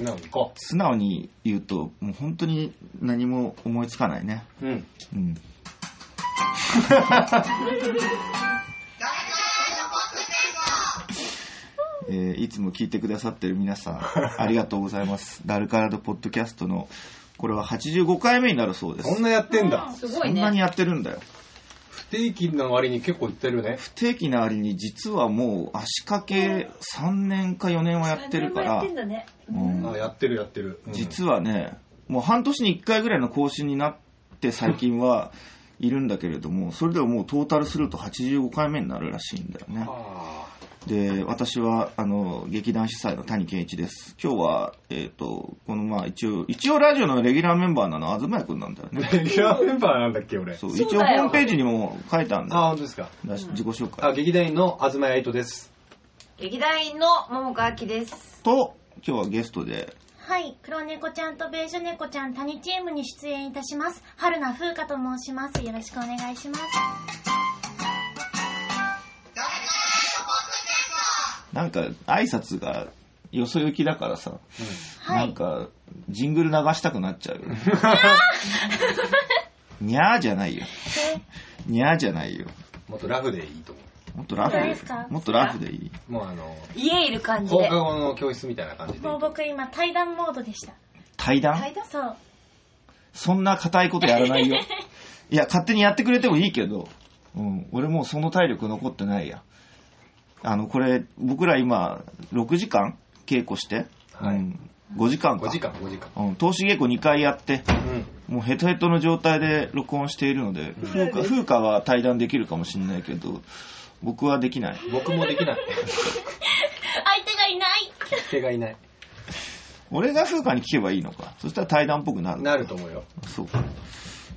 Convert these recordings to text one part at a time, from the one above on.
素直に行こ素直に言うと、もう本当に何も思いつかないね。う。うん。うん。えーいつも聞いてくださってる皆さん、ありがとうございます。ダルカラドポッドキャストの、これは85回目になるそうです。そんなやってんだ。すごいね。そんなにやってるんだよ。不定期の割に結構行ってるね。不定期な割に実はもう足掛け3年か4年はやってるからやってるやってる。うん実はね、もう半年に1回ぐらいの更新になって最近は いるんだけれども、それでももうトータルすると85回目になるらしいんだよね。あで、私は、あの、劇団主催の谷健一です。今日は、えっ、と、このまあ一応、一応ラジオのレギュラーメンバーなのは東谷くんなんだよね。ーレギュラーメンバーなんだっけ、俺。そう、一応ホームページにも書いてあるんだあ、よ。本当ですか？自己紹介。あ、劇団員の東谷愛斗です。劇団員の桃川明です。と、今日はゲストで、はい、黒猫ちゃんとベージュ猫ちゃん谷チームに出演いたします。春名風花と申します。よろしくお願いします。なんか挨拶がよそ行きだからさ、はい。なんか、ジングル流したくなっちゃうよね。にゃーじゃないよ。にゃーじゃないよ。もっとラフでいいと思もっとラフで本当ですか、もっとラフでいい。う。もうあの、家いる感じで放課。後の教室みたいな感じでいい。もう僕今対談モードでした。対談？そう。そんな硬いことやらないよ。いや、勝手にやってくれてもいいけど、うん、俺もうその体力残ってないや。あの、これ、僕ら今、6時間稽古して、はいうん、5時間か。5時間、5時間。うん、投資稽古2回やって、うん。もうヘトヘトの状態で録音しているので、風花風花は対談できるかもしれないけど、僕はできない。僕もできない。相手がいない手がいない。俺が風花に聞けばいいのか。そしたら対談っぽくなる。なると思うよ。そうか。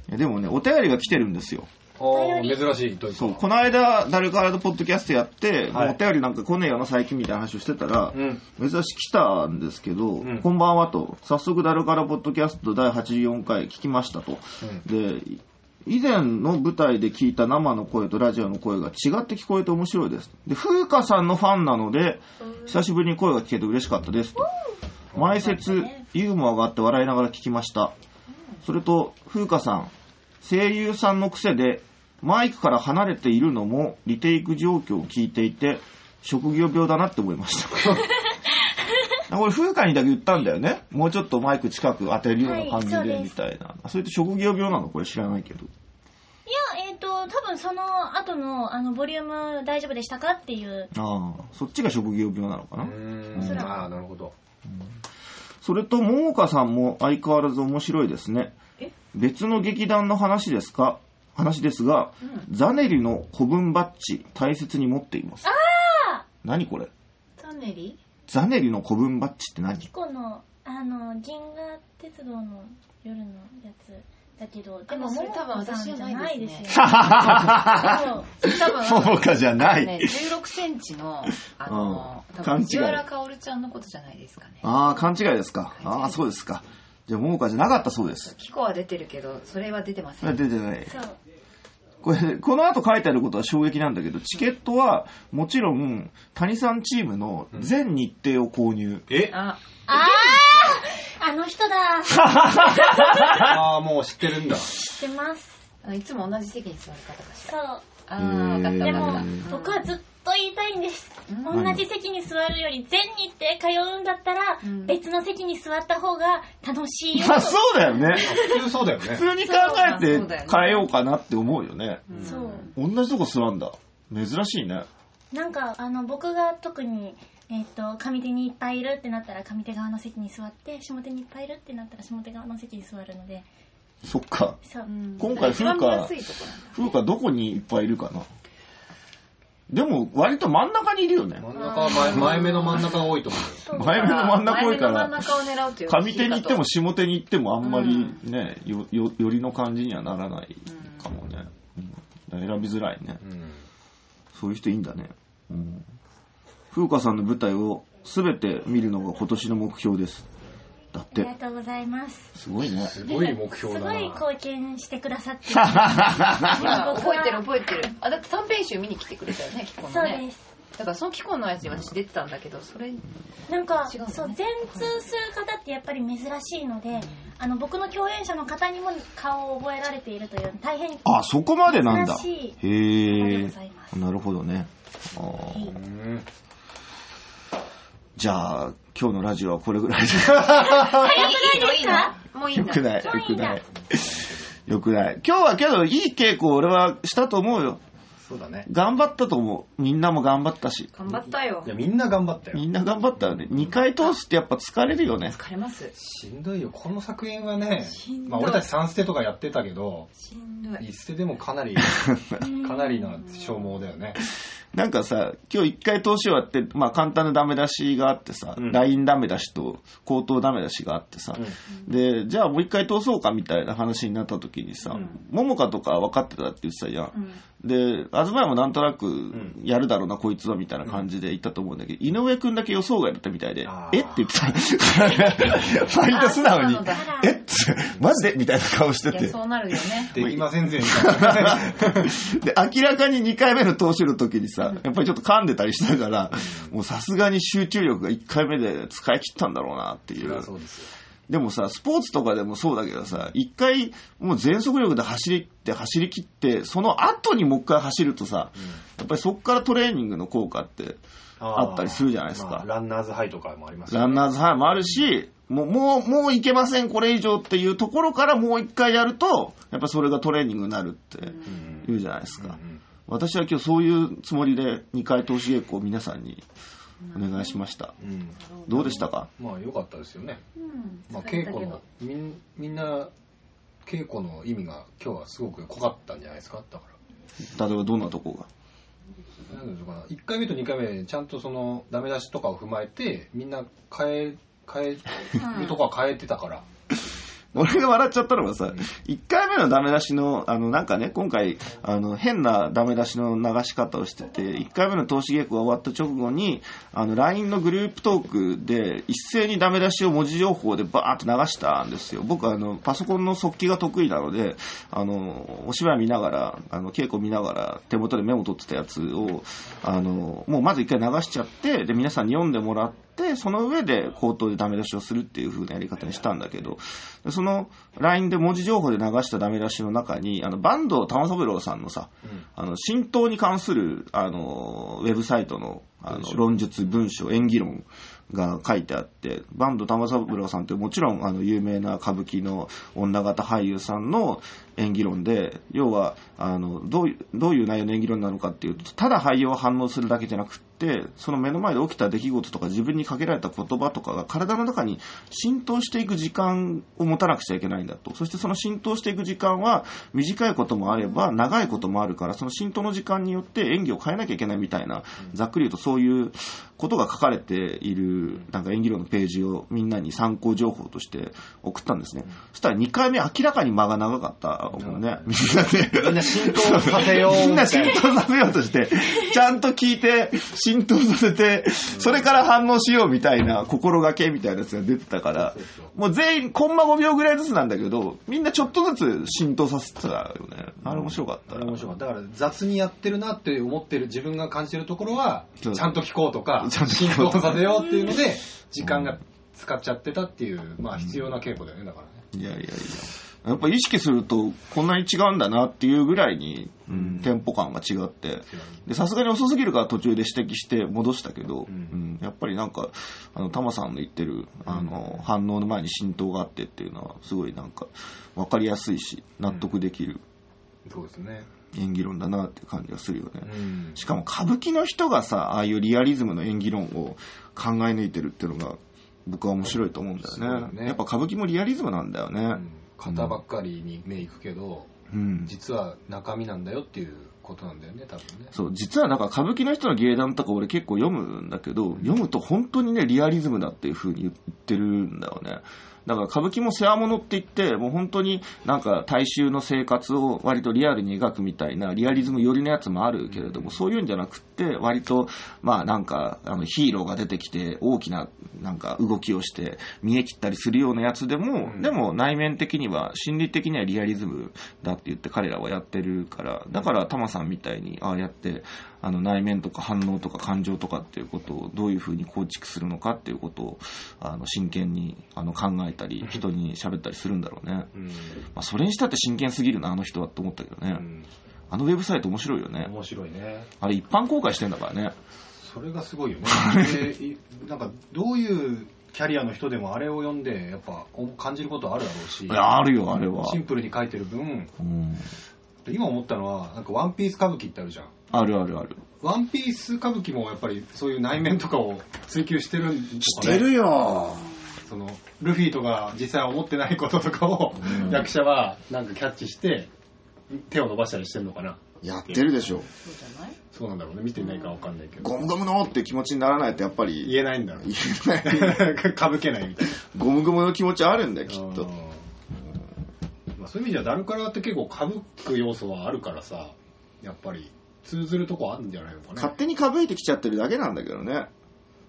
でもね、お便りが来てるんですよ。珍しい。どういうそう、この間、ダルカラドポッドキャストやって、はいもうお便りなんか来ねえよな、最近みたいな話をしてたら、うん。珍しく来たんですけど、んこんばんはと、早速ダルカラポッドキャスト第84回聞きましたと。で、以前の舞台で聞いた生の声とラジオの声が違って聞こえて面白いです。で、風花さんのファンなので、久しぶりに声が聞けて嬉しかったですと。前説、ユーモアがあって笑いながら聞きました。それと、風花さん、声優さんの癖で、マイクから離れているのもリテイク状況を聞いていて、職業病だなって思いました。これ風花にだけ言ったんだよね。もうちょっとマイク近く当てるような感じでみたいな。それって職業病なのこれ知らないけど。いや、えっ、と、多分その後の、あの、ボリューム大丈夫でしたかっていう。ああ、そっちが職業病なのかな。うーん。あー、なるほど。それと、桃花さんも相変わらず面白いですねえ？別の劇団の話ですか？話ですが、ザネリの古文バッジ大切に持っています。何これ？ザネリ？ザネリの古文バッジって何？この、あの、銀河鉄道の夜のやつだけど、でも、それ多分私じゃないですね桃子さんじゃないですよ。多分桃花じゃない。ね、16センチの、あの、うん多分藤原かおるちゃんのことじゃないですかね。ああ、勘違いですか。ああ、そうですか。じゃあ、桃花じゃなかったそうです。キコは出てるけど、それは出てません。出てない。そう。これ、この後書いてあることは衝撃なんだけど、チケットは、もちろん、谷さんチームの全日程を購入。え？あ、あーあの人だ あー、もう知ってるんだ。知ってます。いつも同じ席に座る方かしそら。う。あー、わかったでもわかった。、僕はずっと言いたいんです。うん同じ席に座るより全日程通うんだったら、うん別の席に座った方が楽しいよ。まあ、そうだよね。普通そうだよね普。通に考えて変えようかなって思うよね。そう。同じとこ座んだ。珍しいね。なんか、あの、僕が特に、えっ、と、上手にいっぱいいるってなったら上手側の席に座って、下手にいっぱいいるってなったら下手側の席に座るので、そっか。今回風花。風花どこにいっぱいいるかな？でも、割と真ん中にいるよね。真ん中は前前目の真ん中が多いと思うよ。前目の真ん中多いか前目の真んら、中を狙うという上手に行っても下手に行ってもあんまりうね、よ、よ、よりの感じにはならないかもね。うん選びづらいね。うん。そういう人いいんだね。うん。風花さんの舞台を全て見るのが今年の目標です。だっありて。がとうございます。すごいね。すごい目標すだな。ごい貢献してくださって。今 覚えてる覚えてる。あ、だって短編集見に来てくれたよね、キコのね。そうです。だからそのキコのやつに私出てたんだけど、それ、なんか、違うのねそう、全通する方ってやっぱり珍しいので、あの僕の共演者の方にも顔を覚えられているという大変あ、そこまでなんだ。珍しいへありえがとうございます。なるほどね。あーうんじゃあ、今日のラジオはこれぐらいで。いいのいいのもういいんだ。よくない、よくない。よくない。今日はけど、いい稽古俺はしたと思うよ。そうだね。頑張ったと思う。みんなも頑張ったし。頑張ったよい。や、みんな頑張ったよ。みんな頑張ったよね。2回通すってやっぱ疲れるよね。疲れます。しんどいよ。この作品はねまあ俺たち3捨てとかやってたけど、しんどい。1捨てでもかなり、かなりな消耗だよね。なんかさ、今日1回通し終わって、まあ簡単なダメ出しがあってさ、うん。LINE ダメ出しと口頭ダメ出しがあってさ、で、じゃあもう1回通そうかみたいな話になった時にさ、ももかとか分かってたって言ってたじゃん。で、東屋もなんとなくやるだろうな、こいつはみたいな感じで言ったと思うんだけど、井上くんだけ予想外だったみたいでえっ？て言ってた。割と素直にえっ？つマジで？みたいな顔していや、て。そうなるよね。できませんぜ、みたいな。で、明らかに2回目の投手の時にさ、やっぱりちょっと噛んでたりしたから、もうさすがに集中力が1回目で使い切ったんだろうなっていう。そうですよ。でもさ、スポーツとかでもそうだけどさ、1回もう全速力で走りって走り切って、その後にもう1回走るとさ、やっぱりそこからトレーニングの効果ってあったりするじゃないですか。まあランナーズハイとかもありますよランナーズハイもあるし、もう、もう、もういけません、これ以上っていうところからもう一回やると、やっぱそれがトレーニングになるって言うじゃないですか。私は今日そういうつもりで2回投資稽古を皆さんにお願いしました。うん。うんどうでしたか？まあ良かったですよね。うんまあ稽古の、みんみんな、稽古の意味が今日はすごく濃かったんじゃないですか？だから。例えばどんなとこが？なんていうのかな1回目と2回目ちゃんとそのダメ出しとかを踏まえてみんな変え変えるとこは変えてたから、俺が笑っちゃったのがさ、1回目のダメ出しの、あの、なんかね、今回、あの、変なダメ出しの流し方をしてて、1回目の投資稽古が終わった直後に、あの、LINE のグループトークで、一斉にダメ出しを文字情報でバーッと流したんですよ。僕、あの、パソコンの速記が得意なので、あの、お芝居見ながら、あの、稽古見ながら、手元でメモ取ってたやつを、あの、もうまず一回流しちゃって、で、皆さんに読んでもらって、その上で口頭でダメ出しをするっていう風なやり方にしたんだけど、でその LINE で文字情報で流したダメ出しの中に、あの、坂東玉三郎さんのさ、あの、浸透に関する、あの、ウェブサイトの、あの、論述、文章、演技論が書いてあって、坂東玉三郎さんってもちろん、あの、有名な歌舞伎の女型俳優さんの演技論で、要は、あの、どういう、どういう内容の演技論なのかっていうと、ただ俳優を反応するだけじゃなくって、その目の前で起きた出来事とか自分にかけられた言葉とかが体の中に浸透していく時間を持たなくちゃいけないんだと。そしてその浸透していく時間は短いこともあれば長いこともあるから、その浸透の時間によって演技を変えなきゃいけないみたいな、ざっくり言うとそういうことが書かれている、なんか演技論のページをみんなに参考情報として送ったんですね。そしたら2回目明らかに間が長かったもんね。みんなで。みんな浸透させよう みんな浸透させようとして、ちゃんと聞いて、浸透させて、それから反応しようみたいな心がけみたいなやつが出てたから、もう全員、コンマ5秒ぐらいずつなんだけど、みんなちょっとずつ浸透させてたよね。あれ面白かったあれ面白かっただから雑にやってるなって思ってる自分が感じてるところはちゃんと聞こうとかちゃんと浸透させようっていうので時間が使っちゃってたっていうまあ必要な稽古だよねだからね。いやいやいや。やっぱ意識すると、こんなに違うんだなっていうぐらいに、うん。テンポ感が違って、で、さすがに遅すぎるから途中で指摘して戻したけど、うん。やっぱりなんか、あの、タマさんの言ってる、あの、反応の前に浸透があってっていうのは、すごいなんか、わかりやすいし、納得できる。そうですね演技論だなって感じがするよね。うんしかも歌舞伎の人がさ、ああいうリアリズムの演技論を考え抜いてるっていうのが、僕は面白いと思うんだよね。だねやっぱ歌舞伎もリアリズムなんだよね。うん型ばっかりに目いくけどうん。実は中身なんだよっていうことなんだよね多分ねそう、実はなんか歌舞伎の人の芸談とか俺結構読むんだけど、読むと本当にね、リアリズムだっていう風に言ってるんだよね。だから歌舞伎も世話物って言って、もう本当になんか大衆の生活を割とリアルに描くみたいな、リアリズム寄りのやつもあるけれども、そういうんじゃなくって、割と、まあなんか、あのヒーローが出てきて大きななんか動きをして見え切ったりするようなやつでも、でも内面的には、心理的にはリアリズムだって言って彼らはやってるから、だからタマさんさんみたいに、ああやって、あの、内面とか反応とか感情とかっていうことをどういうふうに構築するのかっていうことを、あの、真剣に、あの、考えたり、人に喋ったりするんだろうね。うんまあ、それにしたって真剣すぎるな、あの人はって思ったけどね。うんあのウェブサイト面白いよね。面白いねあれ一般公開してんだからね。それがすごいよね なんかどういうキャリアの人でもあれを読んでやっぱ感じることあるだろうしあるよ、あれは。シンプルに書いてる分うん。今思ったのはなんかワンピース歌舞伎ってあるじゃんあるあるある。ワンピース歌舞伎もやっぱりそういう内面とかを追求してるんとかねしてるよ。そのルフィとか実際は思ってないこととかを、うん役者はなんかキャッチして手を伸ばしたりしてるのかなやってるでしょ。そうじゃない？そうなんだろうね見てないからわかんないけどゴムゴムのって気持ちにならないとやっぱり言えないんだろう言えない。かぶけないみたいなゴムゴムの気持ちあるんだよ、きっと。うんまあ、そういう意味ではダルカラって結構かぶく要素はあるからさやっぱり通ずるとこあるんじゃないのかね勝手にかぶいてきちゃってるだけなんだけどね。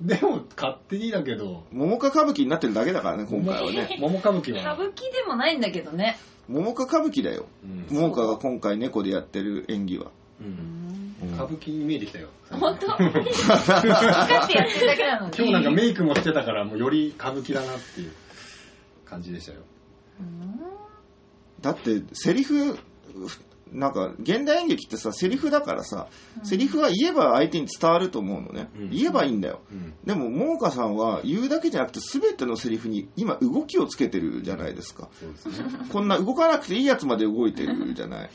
でも勝手にだけど桃花歌舞伎になってるだけだからね、今回はね。桃歌舞伎は歌舞伎でもないんだけどね。桃花歌舞伎だよ。うん桃花が今回猫でやってる演技は。うんうん歌舞伎に見えてきたよ本当？光ってやってるだけなのに。今日なんかメイクもしてたからもうより歌舞伎だなっていう感じでしたよだって、セリフ、なんか、現代演劇ってさ、セリフだからさ、セリフは言えば相手に伝わると思うのね。うん言えばいいんだよ。うんでも、桃花さんは言うだけじゃなくて、全てのセリフに今動きをつけてるじゃないですか。ねこんな動かなくていいやつまで動いてるじゃない。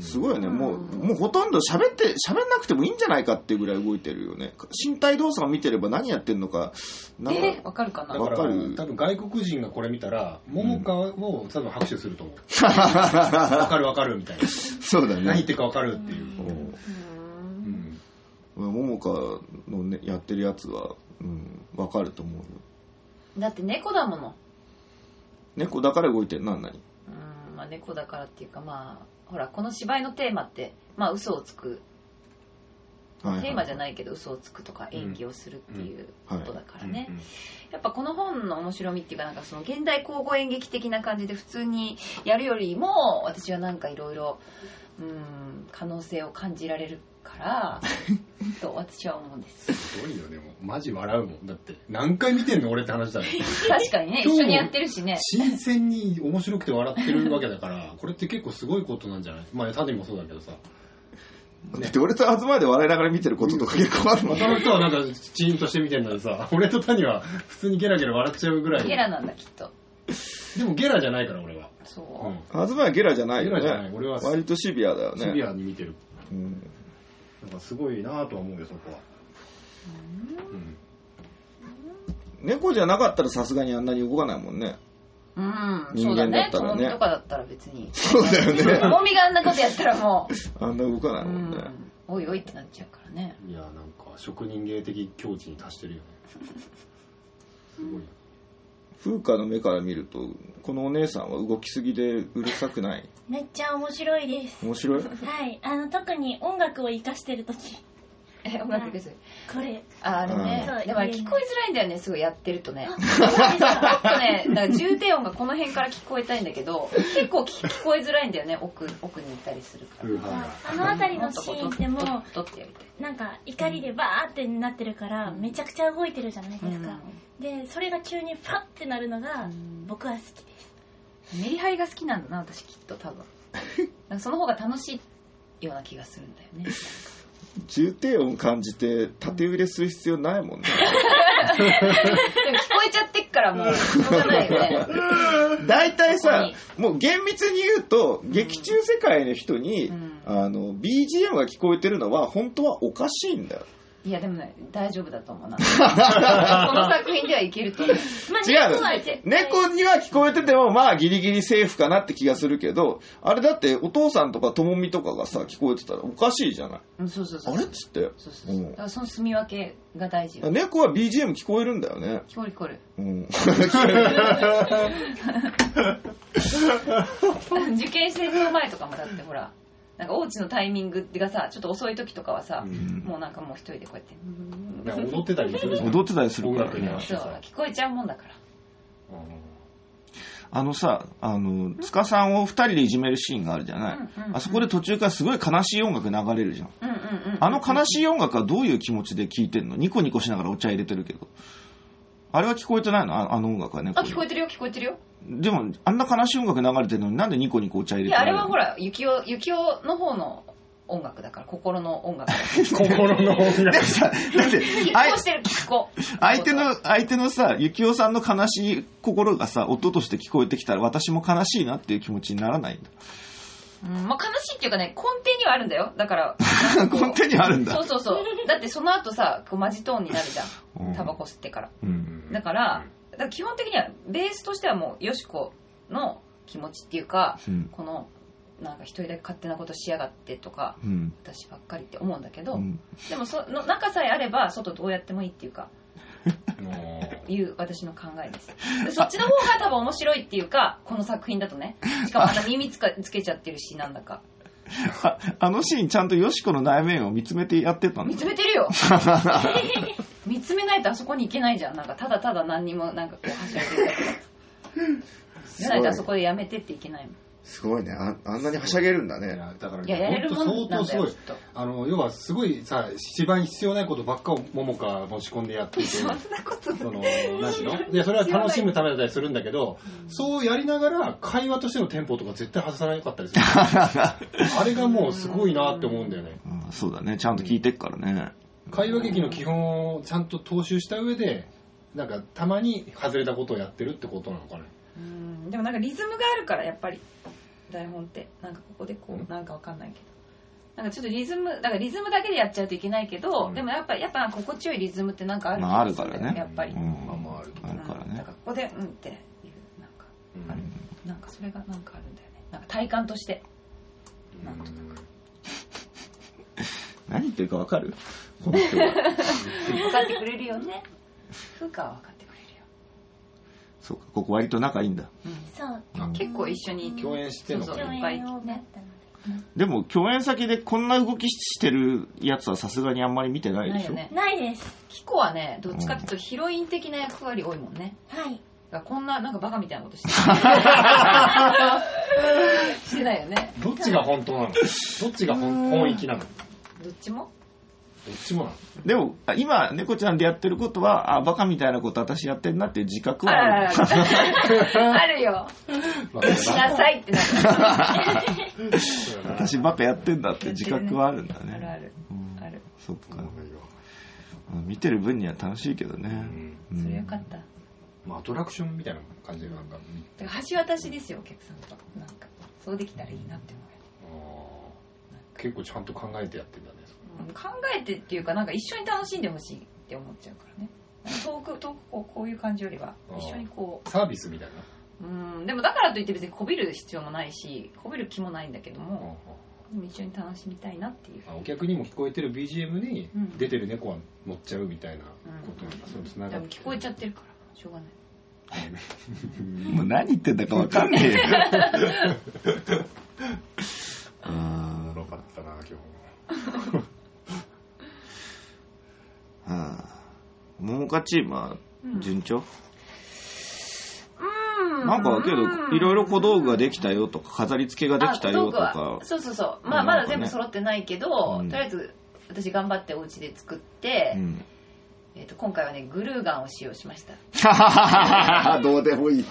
すごいよね。もう、もうほとんど喋って、喋んなくてもいいんじゃないかっていうぐらい動いてるよね。身体動作を見てれば何やってんのか、なんか、え、わかるかな？わかる。多分外国人がこれ見たら桃花を多分拍手すると思う。わかるわかるみたいな。そうだね。何言ってるかわかるっていう。うん。うん。桃花のね、やってるやつは、うん、わかると思うよ。だって猫だもの。猫だから動いてるな、何？うん、まあ猫だからっていうかまあ、ほら、この芝居のテーマって、まあ嘘をつく。テーマじゃい。ないけど嘘をつくとか演技をするっていうことだからね。うんやっぱこの本の面白みっていうかなんかその現代交互演劇的な感じで普通にやるよりも私はなんかいろいろうん可能性を感じられるからと私は思うんですすごいよでもマジ笑うもんだって何回見てんの俺って話だよ確かにね一緒にやってるしね新鮮に面白くて笑ってるわけだからこれって結構すごいことなんじゃない？まあタデもそうだけどさだって俺と東で笑いながら見てることとか結構あるもん。他の人はなんかチーンとして見てんのにさ俺とタニは普通にゲラゲラ笑っちゃうぐらいゲラなんだきっとでもゲラじゃないから俺は、そうう、ん東はゲラじゃないよね。ゲラじゃない俺は割とシビアだよね。シビアに見てるうんなんかすごいなとは思うよそこは。うん。猫じゃなかったらさすがにあんなに動かないもんね。うん、人間だそうだね。ったらね。ともみとかだったら別に。そうだよね。ともみがあんなことやったらもあんな動かなう、いうもんね。ん、おいおいってなっちゃうからね。いやなんか職人芸的境地に達してるよね。すごい風花の目から見ると、このお姉さんは動きすぎでうるさくないめっちゃ面白いです。面白い？はい。あの、特に音楽を活かしてるとき。え音楽ですこれ。ああれねうんでも聞こえづらいんだよねすごいやってるとねも っとね、だから重低音がこの辺から聞こえたいんだけど、結構聞聞こえづらいんだよね、奥奥にいたりするから。風派があの辺りのシーンってももう、っとってやりたい。なんか怒りでバーってなってるから、めちゃくちゃ動いてるじゃないですか。で、それが急にファッてなるのがん、僕は好きです。メリハリが好きなんだな、私きっと多分。なんかその方が楽しいような気がするんだよね。重低音感じて縦売れする必要ないもんね。でも聞こえちゃってっからもう、しょうがないよね。大体さこ、もう厳密に言うと、劇中世界の人に、うんあの、BGM が聞こえてるのは、本当はおかしいんだよ。いやでもね、大丈夫だと思うな。この作品ではいけると思う。まあ、違うの猫は絶対猫には聞こえてても、まあギリギリセーフかなって気がするけど、あれだってお父さんとかともみとかがさ、聞こえてたらおかしいじゃない。うん、そうそうそう。あれっつって。そうそうそう。うんだからその住み分けが大事よ。猫は BGM 聞こえるんだよね。聞こえる聞こえる。うん。受験戦争前とかもだってほらなんかおうちのタイミングがさちょっと遅い時とかはさ、もうなんかもう一人でこうやってなんか踊ってたりする。踊ってたりする音からね。楽に合わせそうてさ聞こえちゃうもんだから。あのさ、あの、塚さんを二人でいじめるシーンがあるじゃない、うんうんうん。あそこで途中からすごい悲しい音楽流れるじゃん。うんうんうん。あの悲しい音楽はどういう気持ちで聴いてんの？ニコニコしながらお茶入れてるけど。あれは聞こえてないの？ああの音楽はね。あ聞こえてるよ聞こえてるよでも、あんな悲しい音楽流れてるのになんでニコニコお茶入れていやあれはらほら幸男幸男の方の音楽だから 心の音楽心の音楽。さ、だって、拮あい抗して相手の、相手のさ、ゆきおさんの悲しい心がさ、音として聞こえてきたら私も悲しいなっていう気持ちにならないんだ。うんまあ、悲しいっていうかね根底にはあるんだよだから 根底にあるんだそう。そうそうだってその後さこうマジトーンになるじゃうんんタバコ吸ってからうん。だからだから基本的にはベースとしてはもうよしこの気持ちっていうかうん。このなんか一人だけ勝手なことしやがってとかうん。私ばっかりって思うんだけど、うんでもその中さえあれば外どうやってもいいっていうかも いう私の考えです。でそっちの方が多分面白いっていうかこの作品だとね。しかもまた耳つかつけちゃってるしなんだか。あ あのシーンちゃんとよしこの内面を見つめてやってたんだ見つ。めてるよ。見つめないとあそこに行けないじゃん。なんかただただ何にもなんかこう走れてるだけ。だとじゃないとあそこでやめてっていけないもんすごいね。ああんなにはしゃげるんだう、いね。やだからいややれるもんなんだよ。本当相当すごい。きっとあの要はすごいさ芝居に必要ないことばっかを桃香持ち込んでやって いて。そんなことその何しろい。やそれは楽しむためだったりするんだけど、そうやりながら会話としてのテンポとか絶対外さなかったりする。あれがもうすごいなって思うんだよね。うん。そうだね。ちゃんと聞いてっからね。会話劇の基本をちゃんと踏襲した上でなんかたまに外れたことをやってるってことなのかね。うん。でもなんかリズムがあるからやっぱり台本ってなんかここでこうなんかわかんないけど。なんかちょっとリズムだからリズムだけでやっちゃうといけないけど、うん。でもやっぱやっぱ心地よいリズムってなんかあるまああるからね。やっぱり、うん。まあまああるあるからね。うんだから。ここでうんっていうなんかうん。ある、なんかそれがなんかあるんだよね。なんか体感として。なんとなく。何言ってるかわかる？この人は。分かってくれるよね。風花は分かるよ、そうか、ここ割と仲いいんだ。そう。あ結構一緒に共演してんのそうそう。いっぱい。ねで。でも、共演先でこんな動きしてるやつはさすがにあんまり見てないでしょ？ないよね。ないです。キコはねどっちかっていうとヒロイン的な役割多いもんね。はい。だからこんななんかバカみたいなことして してないよね。どっちが本当なの？どっちが本本意気なの？どどっちも？でも、今、猫ちゃんでやってることは、あ、バカみたいなこと私やってんなっていう自覚はある。あるよしなさいってなる私バカやってんだって自覚はあるんだね。あるあるあるそっか。見てる分には楽しいけどね。それよかったまあアトラクションみたいな感じでなんかか橋渡しですよお客さんとなんかそうできたらいいなって思うよあ結構ちゃんと考えてやってんだね考えてっていうかなんか一緒に楽しんでほしいって思っちゃうからね。遠く 遠くこうこういう感じよりは一緒にこサービスみたいな。ううんでもだからといって別にこびる必要もないしこびる気もないんだけどもでも一緒に楽しみたいなっていう。あお客にも聞こえてる BGM にうん。出てる猫は乗っちゃうみたいなことなん。だ、そうつなでがって。も聞こえちゃってるからしょうがない。もう何言ってんだかわかんねえよ。うんおもろかったな今日ああ桃花チームは順調、うん。なんかけど、いろいろ小道具ができたよとか、飾り付けができたよとあか道具は、そうそうそう。まあまだ全部揃ってないけど、うん。とりあえず私頑張ってお家で作って、うん。えー、と今回はねグルーガンを使用しました。どうでもいい。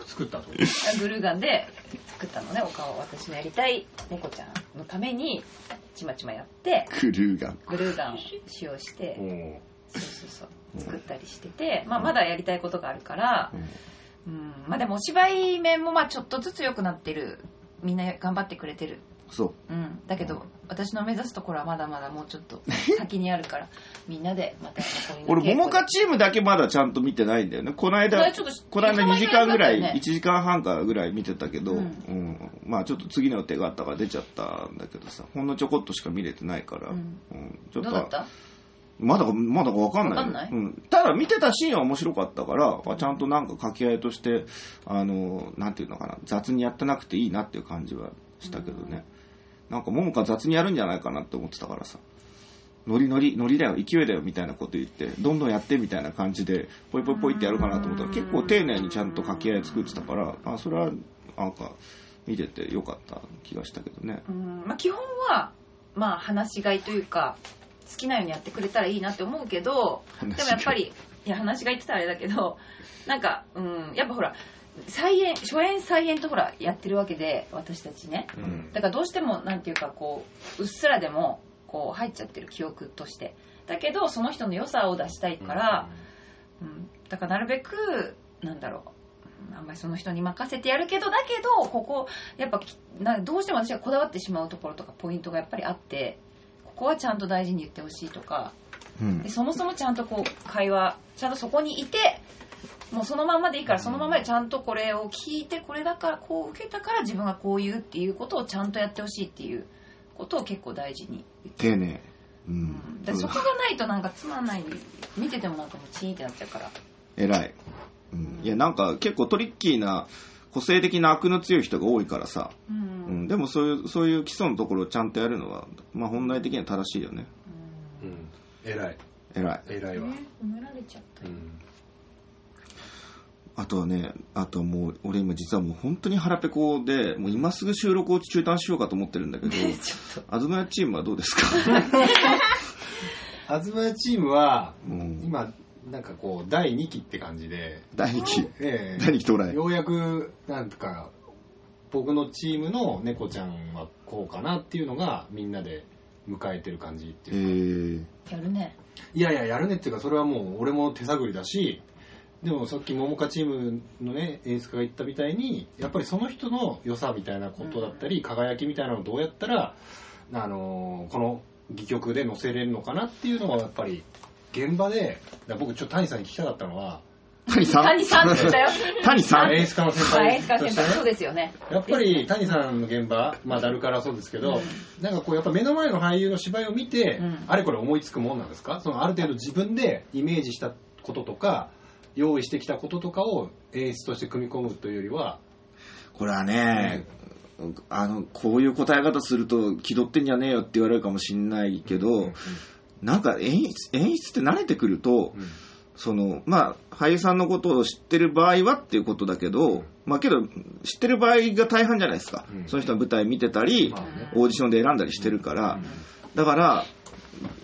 何作ったと。グルーガンで作ったのね。お顔私のやりたい猫ちゃんのためにちまちまやってクルーガン。グルーガンを使用してそうそうそう作ったりしてて、まあ、まだやりたいことがあるから、うん。まあ、でもお芝居面もまあちょっとずつ良くなってる。みんな頑張ってくれてる、そう。うん、だけど私の目指すところはまだまだもうちょっと 先にあるからみんなでまた俺、稽古で。桃花チームだけまだちゃんと見てないんだよね。このこ間この間2時間ぐらい、1たまにやりましたよね。時間半かぐらい見てたけど、ううん。んまあちょっと次の予定があったから出ちゃったんだけどさ、ほんのちょこっとしか見れてないから、ううん。んちょっと、どうだった？まだか、まだかわかんないんない？うん。ただ見てたシーンは面白かったから、あちゃんとなんか掛け合いとして、あの、なんていうのかな、雑にやってなくていいなっていう感じはしたけどね。なんか、桃花雑にやるんじゃないかなって思ってたからさ。ノリノリ、ノリだよ、勢いだよみたいなこと言って、どんどんやってみたいな感じで、ポイポイポイってやるかなと思ったら、結構丁寧にちゃんと掛け合い作ってたから、あ、それは、なんか、見ててよかった気がしたけどね。うんまあ、基本は、まあ、話しがいというか好きなようにやってくれたらいいなって思うけどでもやっぱりいや話しがいってたらあれだけどなんか、うん、やっぱほら再演初演再演とほらやってるわけで私たちね。うん。だからどうしてもなんていうかこううっすらでもこう入っちゃってる記憶として。だけどその人の良さを出したいから、うん、だからなるべくなんだろう。うんあんまりその人に任せてやるけどだけどここやっぱどうしても私がこだわってしまうところとかポイントがやっぱりあってここはちゃんと大事に言ってほしいとか。うん。でそもそもちゃんとこう会話ちゃんとそこにいてもうそのままでいいからそのままでちゃんとこれを聞いてこれだからこう受けたから自分がこう言うっていうことをちゃんとやってほしいっていうことを結構大事に言って丁寧。ううん。ん、でそこがないとなんかつまんない。見ててもなんかもうチーンってなっちゃうから。偉い。うん。いや、なんか結構トリッキーな、個性的な悪の強い人が多いからさ、ううん。ん、でもそういう、そういう基礎のところをちゃんとやるのは、まあ本来的には正しいよね。うん。偉い。偉い。偉いわ、褒められちゃった。うんあとはね、あともう、俺今実はもう本当に腹ペコで、もう今すぐ収録を中断しようかと思ってるんだけど、あずまやチームはどうですか？あずまやチームはうん。今なんかこう第2期って感じで、第2期？ええ。第2期到来。ようやくなんか僕のチームの猫ちゃんはこうかなっていうのがみんなで迎えてる感じってえいうか、ー、やるね。いやいややるねっていうかそれはもう俺も手探りだしでもさっき桃花チームのね演出家が言ったみたいにやっぱりその人の良さみたいなことだったり、輝きみたいなのをどうやったら、あのーこの戯曲で載せれるのかなっていうのはやっぱり現場でだから僕ちょっと谷さんに聞きたかったのは谷さん？谷さんって言ったよ。谷さん？演出家の先あ輩演出家先輩そうですよね。やっぱり谷さんの現場、まあ、ダルカラそうですけど、なんかこうやっぱ目の前の俳優の芝居を見て、うん。あれこれ思いつくもんなんですかそのある程度自分でイメージしたこととか用意してきたこととかを演出として組み込むというよりは、これはね、あの、こういう答え方すると気取ってんじゃねえよって言われるかもしんないけど、なんか演出、演出って慣れてくると、うん。その、まあ、俳優さんのことを知ってる場合はっていうことだけど、まあけど、知ってる場合が大半じゃないですか。うん。その人の舞台見てたり、オーディションで選んだりしてるから、だから、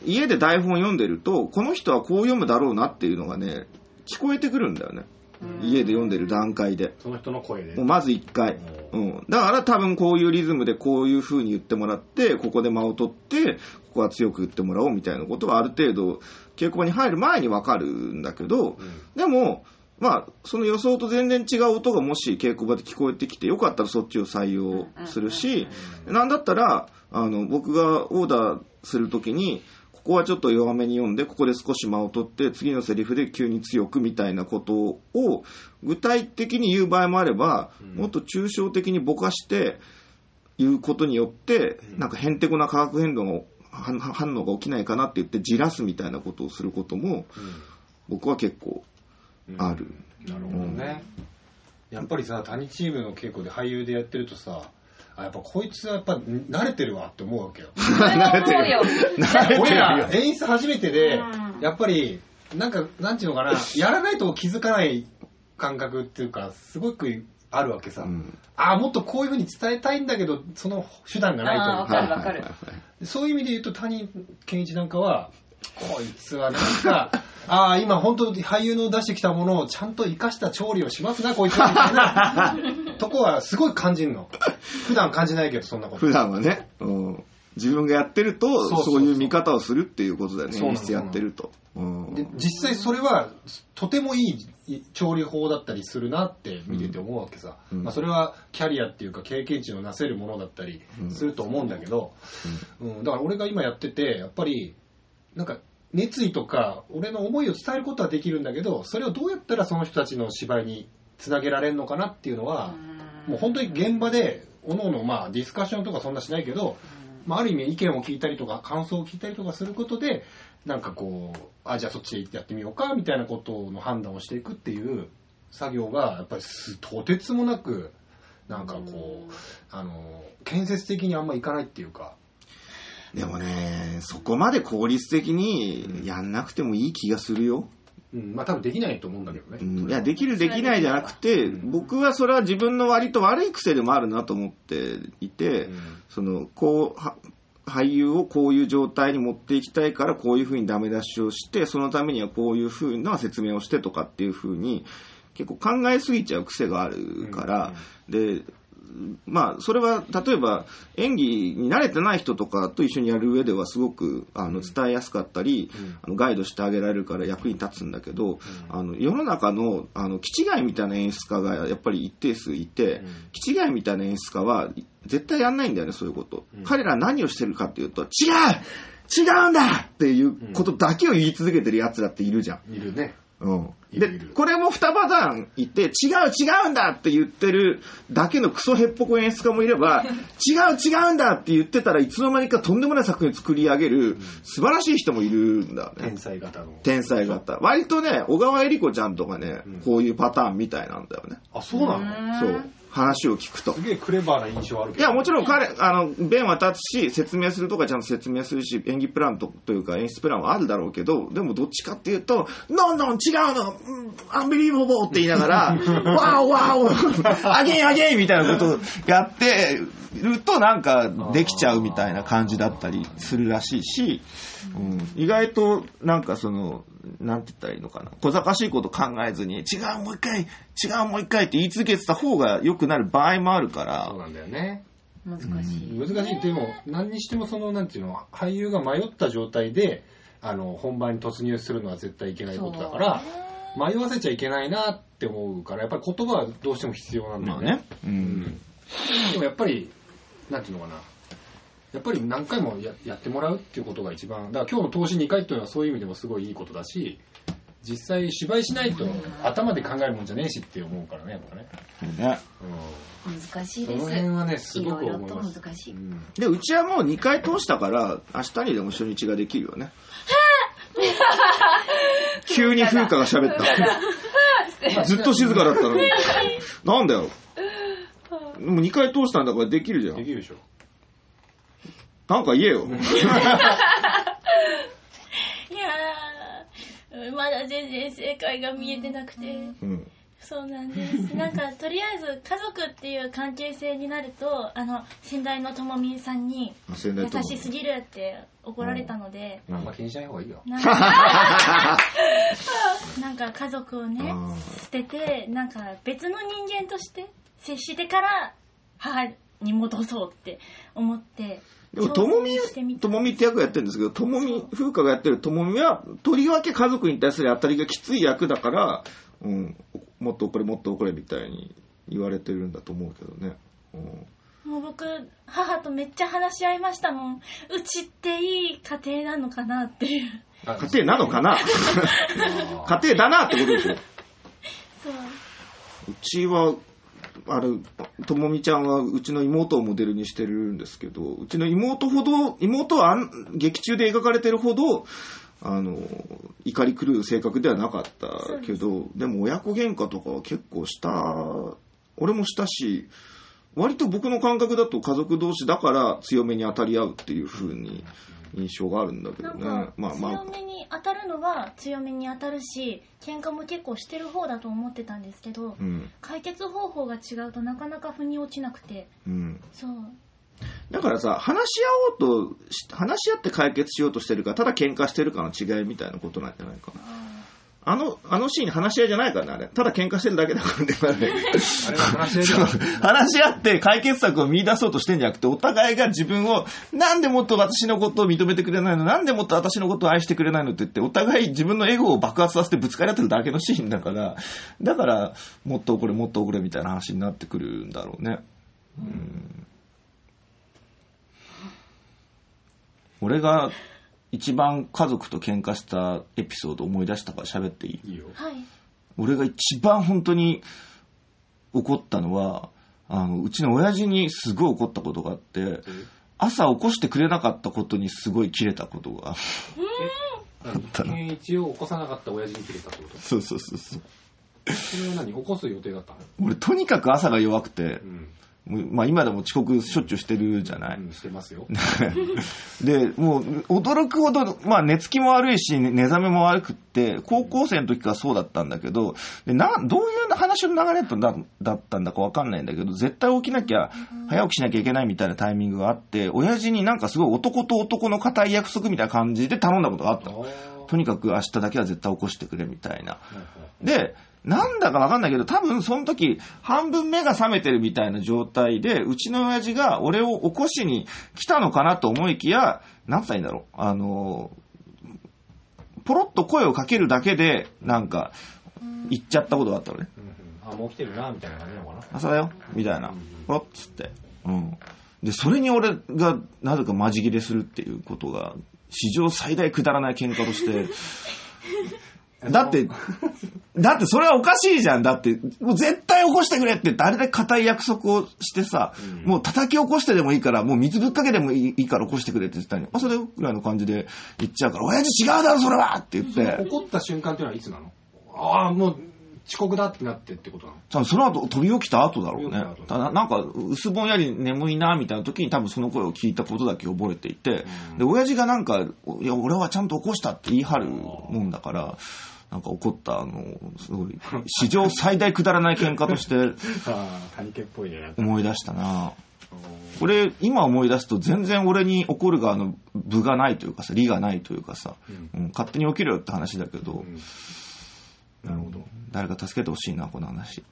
家で台本読んでると、この人はこう読むだろうなっていうのがね、聞こえてくるんだよね。家で読んでる段階で。その人の声で。もうまず一回。うん。だから多分こういうリズムでこういう風に言ってもらって、ここで間を取って、ここは強く言ってもらおうみたいなことはある程度、稽古場に入る前にわかるんだけど、でも、まあ、その予想と全然違う音がもし稽古場で聞こえてきて、よかったらそっちを採用するし、なんだったら、あの、僕がオーダーするときに、ここはちょっと弱めに読んで、ここで少し間を取って、次のセリフで急に強くみたいなことを、具体的に言う場合もあれば、もっと抽象的にぼかして言うことによって、なんかへんてこな化学変動が、反反応が起きないかなって言って、じらすみたいなことをすることも、僕は結構ある。なるほどね、やっぱりさ谷チームの稽古で俳優でやってるとさあやっぱこいつはやっぱ慣れてるわって思うわけよ。慣れてるよ。慣れてる俺らよ。演出初めてでうん。やっぱりなんかなんていうのかなやらないと気づかない感覚っていうかすごくあるわけさ、うん。ああもっとこういうふうに伝えたいんだけどその手段がないという。あーわかるわかる。そういう意味で言うと谷健一なんかはこいつはなんか ああ今本当俳優の出してきたものをちゃんと生かした調理をしますなこいつはみたいな。とこはすごい感じるの。普段感じないけどそんなこと。普段はね、うん、自分がやってるとそういう見方をするっていうことだよね。演出やってると、うん。で実際それはとてもいい調理法だったりするなって見てて思うわけさ、うん。まあ、それはキャリアっていうか経験値のなせるものだったりすると思うんだけど、うん。だから俺が今やっててやっぱりなんか熱意とか俺の思いを伝えることはできるんだけどそれをどうやったらその人たちの芝居につなげられるのかなっていうのは、もう本当に現場でおのおのまあディスカッションとかそんなしないけど、まあ、ある意味意見を聞いたりとか感想を聞いたりとかすることでなんかこうあじゃあそっちでやってみようかみたいなことの判断をしていくっていう作業がやっぱりすとてつもなくなんかこうあの建設的にあんまいかないっていうかでもね、そこまで効率的にやんなくてもいい気がするよ。うん、まあ多分できないと思うんだけどね。うん。いや、できるできないじゃなくて、僕はそれは自分の割と悪い癖でもあるなと思っていて、うん。その、こう、は俳優をこういう状態に持っていきたいからこういうふうにダメ出しをして、そのためにはこういうふうな説明をしてとかっていうふうに、結構考えすぎちゃう癖があるから、で、まあ、それは、例えば、演技に慣れてない人とかと一緒にやる上ではすごく、あの、伝えやすかったり、あのガイドしてあげられるから役に立つんだけど、あの、世の中の、あの、気違いみたいな演出家がやっぱり一定数いて、気違いみたいな演出家は、絶対やんないんだよね、そういうこと。彼ら何をしてるかっていうと、違う!違うんだ!っていうことだけを言い続けてる奴らっているじゃん。いるね。うん。でこれも二パターンいて、違う違うんだって言ってるだけのクソヘッポコ演出家もいれば、違う違うんだって言ってたらいつの間にかとんでもない作品を作り上げる素晴らしい人もいるんだよね天。才型の。天才型。割とね、小川恵里子ちゃんとかね、こういうパターンみたいなんだよね。あ、そうなの？そう。話を聞くと。すげえクレバーな印象あるけど。いや、もちろん彼、あの、弁は立つし、説明するとかちゃんと説明するし、演技プランとというか演出プランはあるだろうけど、でもどっちかっていうと、ノンノン違うのうんアンビリーボボーって言いながら、ワオワオアゲンアゲンみたいなことをやってるとなんかできちゃうみたいな感じだったりするらしいし、うん、意外となんかその、なんて言ったらいいのかな。小賢しいこと考えずに、違うもう一回、違うもう一回って言い続けてた方が良くなる場合もあるからそう、なんだよね。難しい。難しい。でも、何にしてもその、なんていうの、俳優が迷った状態で、あの、本番に突入するのは絶対いけないことだから、迷わせちゃいけないなって思うから、やっぱり言葉はどうしても必要なんだよね。まあね。うん。でもやっぱり、なんていうのかな。やっぱり何回もややってもらうっていうことが一番、だから今日の投資2回っていうのはそういう意味でもすごいいいことだし、実際芝居しないと頭で考えるもんじゃねえしって思うからね、やっぱね。ね。うん難しいです。その辺はねすごく思います難しい。うんで、うちはもう2回通したから、明日にでも初日ができるよね。急に風花が喋った。ずっと静かだったのに。なんだよ。もう2回通したんだからできるじゃん。できるでしょ。なんか言えよ。いやーまだ全然正解が見えてなくて、うん。そうなんです。なんか、とりあえず、家族っていう関係性になると、あの、先代のともみさんに、優しすぎるって怒られたので、あんま気にしない方がいいよ。なんか、なんか家族をね捨てて、なんか別の人間として接してから、母に戻そうって思って、でも、ともみともみって役やってるんですけど、ともみ、風花がやってるともみは、とりわけ家族に対する当たりがきつい役だから、うん、もっと怒れ、もっと怒れみたいに言われてるんだと思うけどね。うんもう僕、母とめっちゃ話し合いましたもん。うちっていい家庭なのかなっていう。あ家庭なのかな？家庭だなってことでしょ。そう。うちは、あれ、ともみちゃんはうちの妹をモデルにしてるんですけど、うちの妹ほど、妹はあん劇中で描かれてるほど、あの、怒り狂う性格ではなかったけど、でも親子喧嘩とかは結構した、俺もしたし、割と僕の感覚だと家族同士だから強めに当たり合うっていう風に印象があるんだけどねまあまあ強、めに当たるのは強めに当たるし、喧嘩も結構してる方だと思ってたんですけど、うん、解決方法が違うとなかなか腑に落ちなくて、うん。そう。だからさ、話し合おうとし、話し合って解決しようとしてるか、ただ喧嘩してるかの違いみたいなことなんじゃないかな。あの、あのシーン話し合いじゃないからね、あれ。ただ喧嘩してるだけだからね、あれ。は話し合いだ 話し合って解決策を見出そうとしてんじゃなくて、お互いが自分を、なんでもっと私のことを認めてくれないの？なんでもっと私のことを愛してくれないのって言って、お互い自分のエゴを爆発させてぶつかり合ってるだけのシーンだから、だから、もっと怒れ、もっと怒れみたいな話になってくるんだろうね。うん俺が一番家族と喧嘩したエピソード思い出したから喋っていい？いいよ。はい。俺が一番本当に怒ったのは、あの、うちの親父にすごい怒ったことがあって、朝起こしてくれなかったことにすごい切れたことが。健一を起こさなかった親父に切れたってこと？そうそうそうそう。それは何？起こす予定だったの？俺とにかく朝が弱くてう、ん。まあ今でも遅刻しょっちゅうしてるじゃない。うん、してますよ。で、もう、驚くほど、まあ、寝つきも悪いし、ね寝覚めも悪くって、高校生の時からそうだったんだけど、でなどういう話の流れだったんだだったんだかわかんないんだけど、絶対起きなきゃ、早起きしなきゃいけないみたいなタイミングがあって、親父になんかすごい男と男の固い約束みたいな感じで頼んだことがあったの。とにかく明日だけは絶対起こしてくれみたいな。で、なんだかわかんないけど、多分その時、半分目が覚めてるみたいな状態で、うちの親父が俺を起こしに来たのかなと思いきや、なんつったらいいんだろう。あの、ポロッと声をかけるだけで、なんか、言っちゃったことがあったのね。あ、もう来てるな、みたいな感じなのかな？朝だよ、みたいな。ポロッつって。うん。で、それに俺が、なぜかマジ切れするっていうことが、史上最大くだらない喧嘩として、だって、だってそれはおかしいじゃん。だって、もう絶対起こしてくれって言って、あれだけ固い約束をしてさ、もう叩き起こしてでもいいから、もう水ぶっかけでもいいから起こしてくれって言ってたの。に、あ、それぐらいの感じで言っちゃうから、親父違うだろ、それはって言って、怒った瞬間っていうのはいつなの？ああ、もう遅刻だってなってってことなの？多分その後飛び起きた後だろうね。ただ。なんか薄ぼんやり眠いなみたいな時に多分その声を聞いたことだけ覚えていて、で、親父がなんか、いや、俺はちゃんと起こしたって言い張るもんだから、なんか怒った、あの、すごい、史上最大くだらない喧嘩として ああ、谷家っぽいね。思い出したな。俺、今思い出すと全然俺に怒る側の部がないというかさ、理がないというかさ、うん。勝手に起きろよって話だけど、なるほど。誰か助けてほしいな、この話。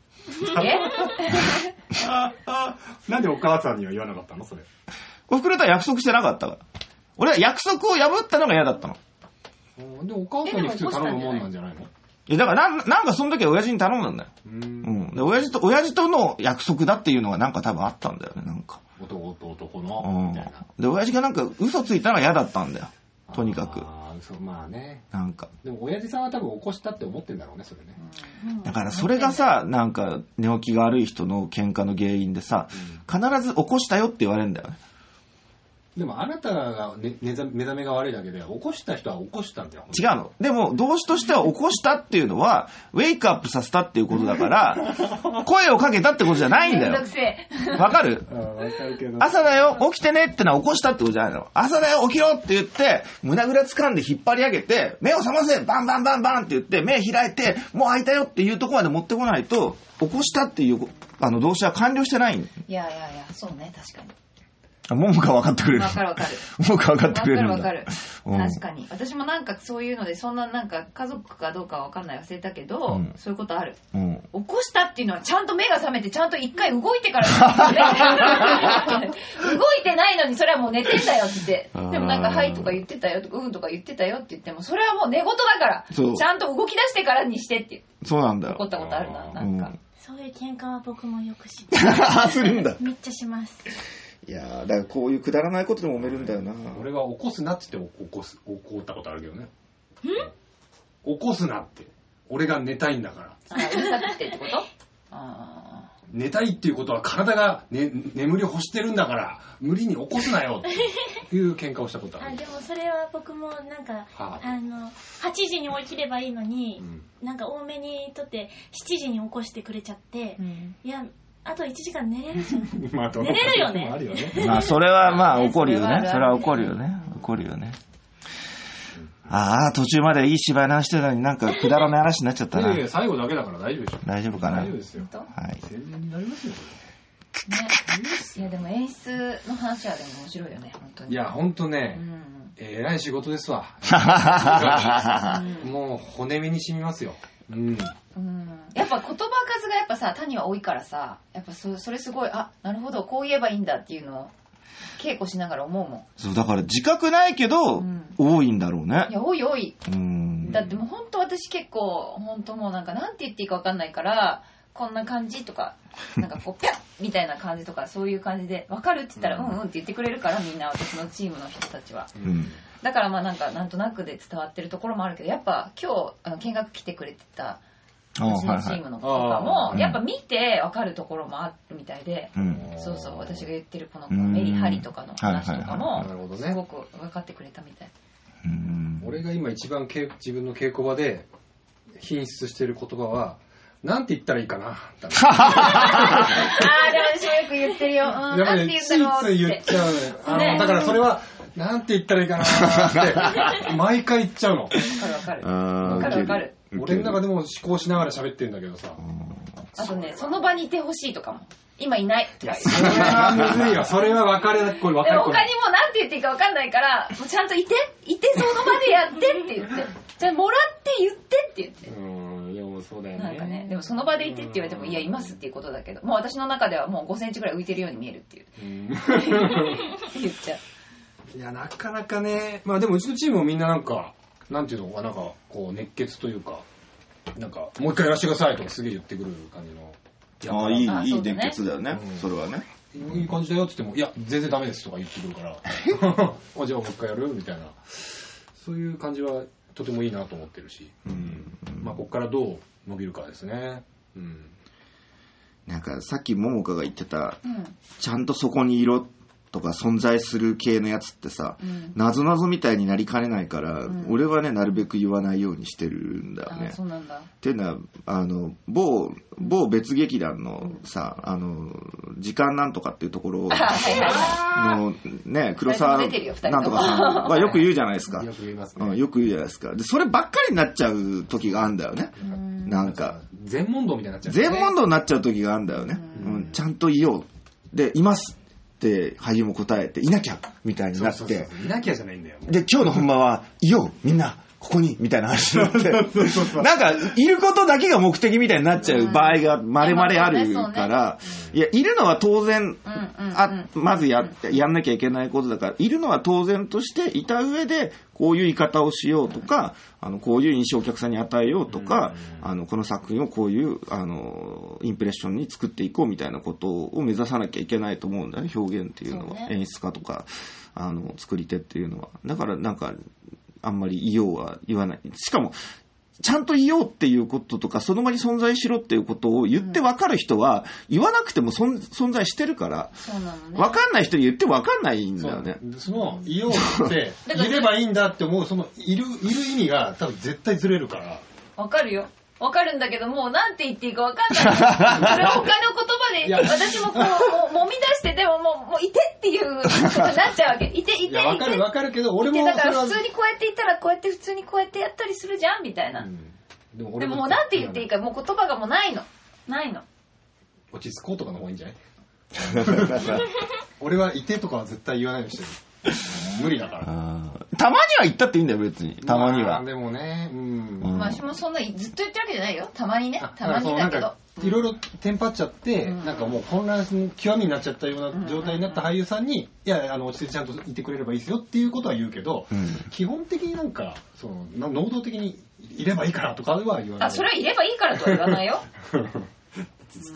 え？なんでお母さんには言わなかったのそれ。おふくろとは約束してなかったから。俺は約束を破ったのが嫌だったの。で、お母さんに普通頼むもんなんじゃないの？いや、だからなん、なんかその時は親父に頼んだんだよ。う。うんん。で、親父と、親父との約束だっていうのがなんか多分あったんだよね、なんか。男と男うの、んみたいな。。で、親父がなんか嘘ついたのが嫌だったんだよ。とにかく。そう、まあね。なんか。でも、親父さんは多分起こしたって思ってんだろうね、それね。だからそれがさ、なんか寝起きが悪い人の喧嘩の原因でさ、必ず起こしたよって言われるんだよね。でも、あなたが、ね、目覚目覚めが悪いだけで、起こした人は起こしたんだよ。違うの。でも、動詞としては起こしたっていうのは、ウェイクアップさせたっていうことだから、声をかけたってことじゃないんだよ。わかる？ああ、わかるけど。朝だよ、起きてねってのは起こしたってことじゃないの。朝だよ、起きろって言って、胸ぐら掴んで引っ張り上げて、目を覚ませバンバンバンバンって言って、目開いて、もう開いたよっていうところまで持ってこないと、起こしたっていう、あの、動詞は完了してないんいやいやいや、そうね、確かに。あ、ももか分かってくれる。わかるわかる。ももか分かってくれるんだ。るわかる。うん確かに。私もなんかそういうので、そんななんか家族かどうかわかんない忘れたけど、うんそういうことある。うん。起こしたっていうのはちゃんと目が覚めてちゃんと一回動いてから 動いてないのにそれはもう寝てんだよって言ってあーでもなんか「はい」とか言ってたよとか「うん」とか言ってたよって言ってもそれはもう寝言だからちゃんと動き出してからにしてってそうなんだよ。怒ったことあるななんか、そういう喧嘩は僕もよく知ってあ、するんだ。めっちゃしますいやー、だからこういうくだらないことで揉めるんだよな。俺は起こすなって言って起こす、怒ったことあるけどね。起こすなって。俺が寝たいんだから。あうるさくてってこと？あ寝たいっていうことは体が、ね、眠り欲してるんだから、無理に起こすなよっていう喧嘩をしたことある。あでもそれは僕もなんかはああの8時に起きればいいのに、うんなんか多めにとって7時に起こしてくれちゃってー、うんいやあと1時間寝れるじゃんまあ、どの寝れるよねあるよね。まあ、それはまあ、ね 怒るよね。そそれは怒るよね。怒るよね。ああ、途中までいい芝居の話してたのになんかくだらない話になっちゃったな。いやいや、最後だけだから大丈夫でしょ。大丈夫かな？大丈夫ですよ。本はい。宣伝になりますよ。ねいやでも演出の話はでも面白いよね本当にいや、ほんとうね、んえらい仕事ですわ。もう骨身に染みますよ。うん。うんやっぱ言葉数がやっぱさ谷は多いからさやっぱそそれすごいあなるほどこう言えばいいんだっていうのを稽古しながら思うもんそう、だから自覚ないけど、うん多いんだろうねい。や多い多いうん。だってもう本当私結構本当もうなんかなんて言っていいか分かんないからこんな感じとかなんかこうピャッみたいな感じとかそういう感じで分かるって言ったらうん。うんって言ってくれるからみんな私のチームの人たちは。うん。だからまあなんかなんとなくで伝わってるところもあるけどやっぱ今日あの見学来てくれてたあうちのチームの子とかもやっぱ見て分かるところもあるみたいで、うん。そうそう私が言ってるこのうん。メリハリとかの話とかはいもはいはい。なるほどね。すごく分かってくれたみたい。うん。俺が今一番自分の稽古場で品質してる言葉は、なんて言ったらいいかな。だか ああ、でも私もよく言ってるよ。うん、て言ついうんだろうつい言っ。ちゃうのよ。あのねだからそれは、なんて言ったらいいかなって、毎回言っちゃうの。わかるわかる。わわかるわかる。俺の中でも思考しながら喋ってんだけどさ。あとね、その場にいてほしいとかも。今いないとかそれはむずいよ。それは分かれっこい分かでもれっこい。他にもなんて言っていいかわかんないから、もうちゃんといて、いてその場でやってって言って。じゃあもらって言ってって言って。うん、そうだよね。なんかね、でもその場でいてって言われても、いや、いますっていうことだけど、もう私の中ではもう5センチぐらい浮いてるように見えるっていう。う ん言っちゃう。いや、なかなかね、まあでもうちのチームもみんななんか、なんていうのかな、なんか、こう、熱血というか、なんか、もう一回やらせてくださいとかすげえ言ってくる感じの。ああ、いいあ、いい熱血だよねうん。それはね。いい感じだよって言っても、いや、全然ダメですとか言ってくるから、あじゃあもう一回やる？みたいな。そういう感じはとてもいいなと思ってるし、うんまあここからどう伸びるかですね。うん。なんかさっき桃香が言ってた、うん。ちゃんとそこにいろとか存在する系のやつってさ、うん。なぞなぞみたいになりかねないから、ん俺はね、なるべく言わないようにしてるんだよあね。そうなんだ。っていうのは、あの、某、某別劇団のさ、あの、時間なんとかっていうところ の、ね、黒沢なんとかさんはよく言うじゃないですか。よく言いますね。うん、よく言うじゃないですか。で、そればっかりになっちゃう時があるんだよね。なんか、全問答みたいになっちゃう、全問答になっちゃう時があるんだよね。うん、ちゃんといよう。で、います俳優も答えて、いなきゃみたいになって。そうそうそう、いなきゃじゃないんだよ。で、今日の本番は、いようみんな、ここにみたいな話になって、なんか、いることだけが目的みたいになっちゃう場合がまれまれあるから、いや、いるのは当然、あ、まずややんなきゃいけないことだから、いるのは当然としていた上で、こういう言い方をしようとか、あの、こういう印象をお客さんに与えようとか、あの、この作品をこういう、あの、インプレッションに作っていこうみたいなことを目指さなきゃいけないと思うんだよね、表現っていうのは。演出家とか、あの、作り手っていうのは。だから、なんか、あんまり言おうは言わない。しかも、ちゃんと言おうっていうこととか、その場に存在しろっていうことを言って分かる人は、言わなくても存存在してるから、そうなのね。分かんない人に言っても分かんないんだよね。その、いようって、いればいいんだって思う、その、いる、いる意味が多分絶対ずれるから。わかるよ。わかるんだけど、もうなんて言っていいかわかんない。それを他の言葉で、私もこう、もう、もみ出して、でももう、もういてっていうことになっちゃうわけ。いて、いて、いて。わかるわかるけど、俺もだから普通にこうやって言ったら、こうやって普通にこうやってやったりするじゃんみたいな。うんでもでももうなんて言っていいか。か、もう言葉がもうないの。ないの。落ち着こうとかの方がいいんじゃない？俺はいてとかは絶対言わないようにしてる。無理だから。たまには言ったっていいんだよ、別に。たまにはあ。でもね、うん。うんまあ私もそんなずっと言ってるわけじゃないよ。たまにねあ。たまにだけど。いろいろテンパっちゃって、うんなんかもう混乱す極みになっちゃったような状態になった俳優さんに、いや、あの、落ち着いてちゃんといてくれればいいですよっていうことは言うけど、うん基本的になんか、その、な能動的にいればいいからとかは言わない。あ、それはいればいいからとは言わないよ。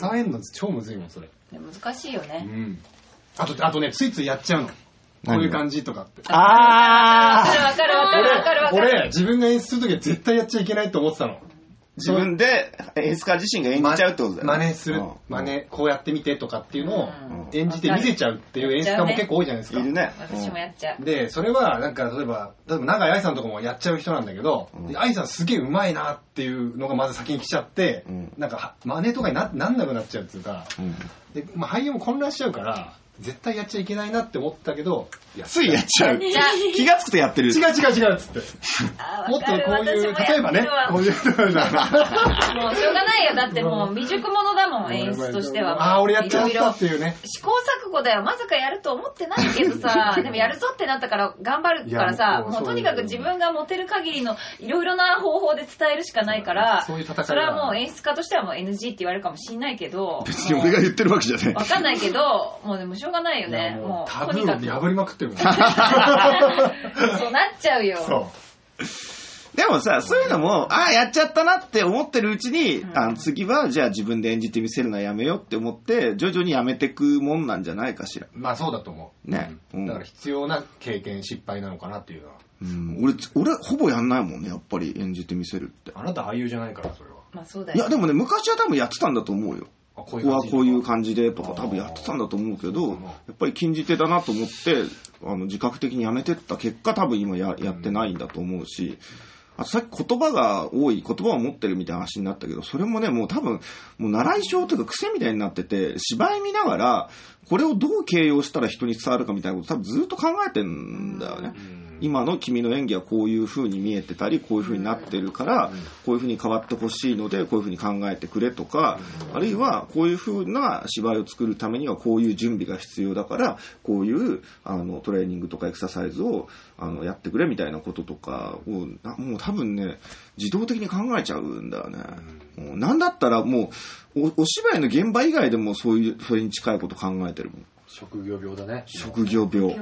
伝えんの超むずいもん、それ。難しいよね。うん。あと、あとね、ついついやっちゃうの。こういう感じとかって。あーわかるわかるわかるわかる。俺、自分が演出するときは絶対やっちゃいけないと思ってたの。自分で演出家自身が演じちゃうってことだよね。真似するうん。真似、こうやってみてとかっていうのをうん演じて見せちゃうっていう演出家も結構多いじゃないですか。いるね。私もやっちゃう。で、それは、なんか、例えば、例えば、永井愛さんとかもやっちゃう人なんだけど、で愛さんすげえうまいなっていうのがまず先に来ちゃって、うんなんかは、真似とかにななんなくなっちゃうっていうか、うんで、まあ、俳優も混乱しちゃうから、絶対やっちゃいけないなって思ったけど、やっついやっちゃう。気がつくとやってる。違う違う違うっつって。あもっとこういう、例えばね、こういう、もうしょうがないよ。だってもう未熟者だもん、演出としては。ああ、俺やっちゃったっていうね。試行錯誤だよ。まさかやると思ってないけどさ、でもやるぞってなったから頑張るからいやさ、もうとにかく自分が持てる限りのいろいろな方法で伝えるしかないから、そういう戦いがそれはもう演出家としてはもう NG って言われるかもしんないけど、別に俺が言ってるわけじゃない。わかんないけど、もうでもしょうがないよね。もうもう、タブー。を破りまくってるもん。そうなっちゃうよ。そう。でもさ、そういうのも、ああ、やっちゃったなって思ってるうちに、あの次は、じゃあ自分で演じてみせるのはやめようって思って、徐々にやめてくもんなんじゃないかしら。まあそうだと思う。ねうんうんだから必要な経験、失敗なのかなっていうのは。うん、俺、俺、ほぼやんないもんね、やっぱり演じてみせるって。あなた俳優じゃないから、それは。まあそうだよ。いや、でもね、昔は多分やってたんだと思うよ。あこここはこういう感じでとか多分やってたんだと思うけど、うん。やっぱり禁じ手だなと思って、あの、自覚的にやめてった結果多分今ややってないんだと思うし、あとさっき言葉が多い、言葉を持ってるみたいな話になったけど、それもね、もう多分、もう習い性というか癖みたいになってて、芝居見ながら、これをどう形容したら人に伝わるかみたいなこと多分ずっと考えてんだよね。今の君の演技はこういう風に見えてたり、こういう風になってるから、こういう風に変わってほしいので、こういう風に考えてくれとか、あるいはこういう風な芝居を作るためにはこういう準備が必要だから、こういうあのトレーニングとかエクササイズをあのやってくれみたいなこととかを、なもう多分ね、自動的に考えちゃうんだよね。もうなんだったらもうお、お芝居の現場以外でもそういう、それに近いこと考えてるもん。職業病だね。職業病。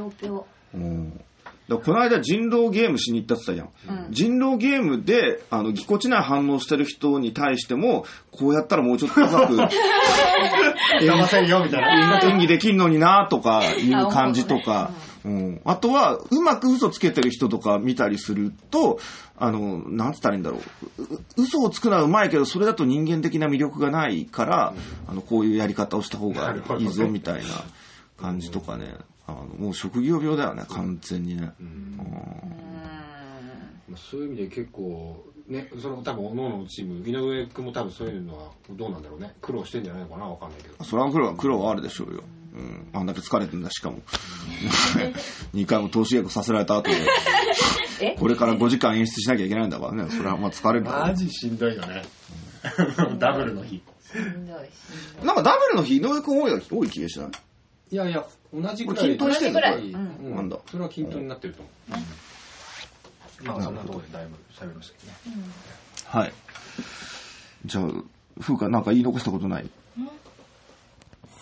うんだこの間人狼ゲームしに行ったって言ったじゃん。うん人狼ゲームで、あの、ぎこちない反応してる人に対しても、こうやったらもうちょっとうまく 騙せるよ、みたいな。演技できるのになとかいう感じとか、うん。あとは、うまく嘘つけてる人とか見たりすると、あの、なんつったらいいんだろう。う嘘をつくのはうまいけど、それだと人間的な魅力がないから、あの、こういうやり方をした方がいいぞ、みたいな感じとかね。あの、もう職業病だよね、完全にね。うんまあそういう意味で結構、ね、その多分、各々のチーム、井上君も多分そういうのはどうなんだろうね。苦労してんじゃないのかな、わかんないけど。それは苦労は苦労はあるでしょうよ。うん。あんだけ疲れてんだ、しかも。2回も投資稽古させられた後で、え？これから5時間演出しなきゃいけないんだからね。それはまあ疲れるマジしんどいよね。ダブルの日。しんどいしんどいなんかダブルの日、井上くん多い多い気がしない？いやいや、同じぐらい。筋トレして同じぐらい。うん。うん。なんだそれは均等になってると。思う。まあ、そんなところでだいぶ喋りましたけどね。はい。じゃあ、風花なんか言い残したことない？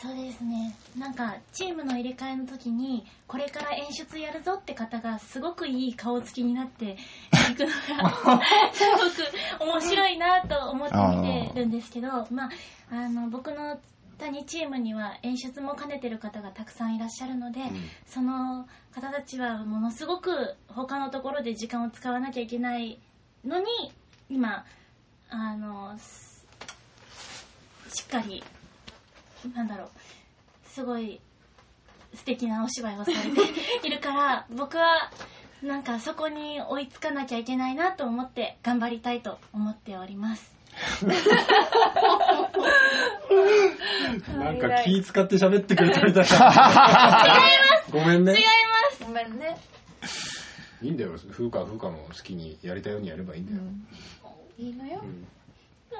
そうですね。なんかチームの入れ替えの時にこれから演出やるぞって方がすごくいい顔つきになっていくのが すごく面白いなと思って見てるんですけどまああの僕の谷チームには演出も兼ねてる方がたくさんいらっしゃるので、その方たちはものすごく他のところで時間を使わなきゃいけないのに今あのすしっかりなんだろうすごい素敵なお芝居をされているから 僕はなんかそこに追いつかなきゃいけないなと思って頑張りたいと思っております なんか気使って喋ってくれたみたいな。ごめんね。違います。ごめんね。いいんだよ。風花は風花の好きにやりたいようにやればいいんだよ。いいのよ。ん。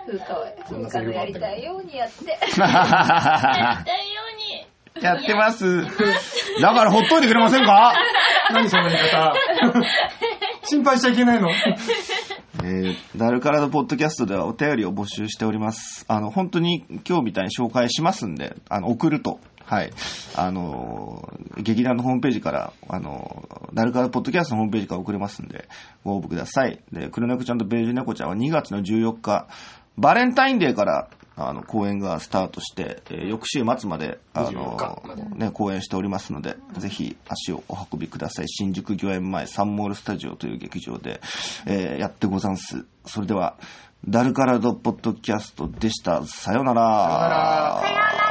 風花は。そんな風花のやりたいようにやって。やりたいように。やってます。だからほっといてくれませんか？何その言い方。心配しちゃいけないの？えー、ダルカラドポッドキャストではお便りを募集しております。あの、本当に今日みたいに紹介しますんで、あの、送ると。はい。あの、劇団のホームページから、あの、ダルカラポッドキャストのホームページから送れますんで、ご応募ください。で、黒猫ちゃんとベージュ猫ちゃんは2月の14日、バレンタインデーから、あの、公演がスタートして、えー翌週末まで、あの24日までね、公演しておりますので、ぜひ足をお運びください。新宿御苑前サンモールスタジオという劇場で、えーやってござんす。それでは、ダルカラドポッドキャストでした。さよならさよなら